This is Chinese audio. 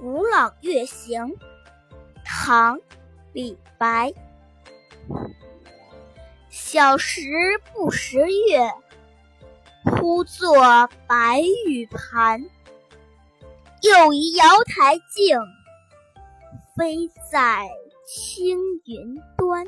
古朗月行。唐李白。小时不识月呼作白玉盘。又疑瑶台镜飞在青云端。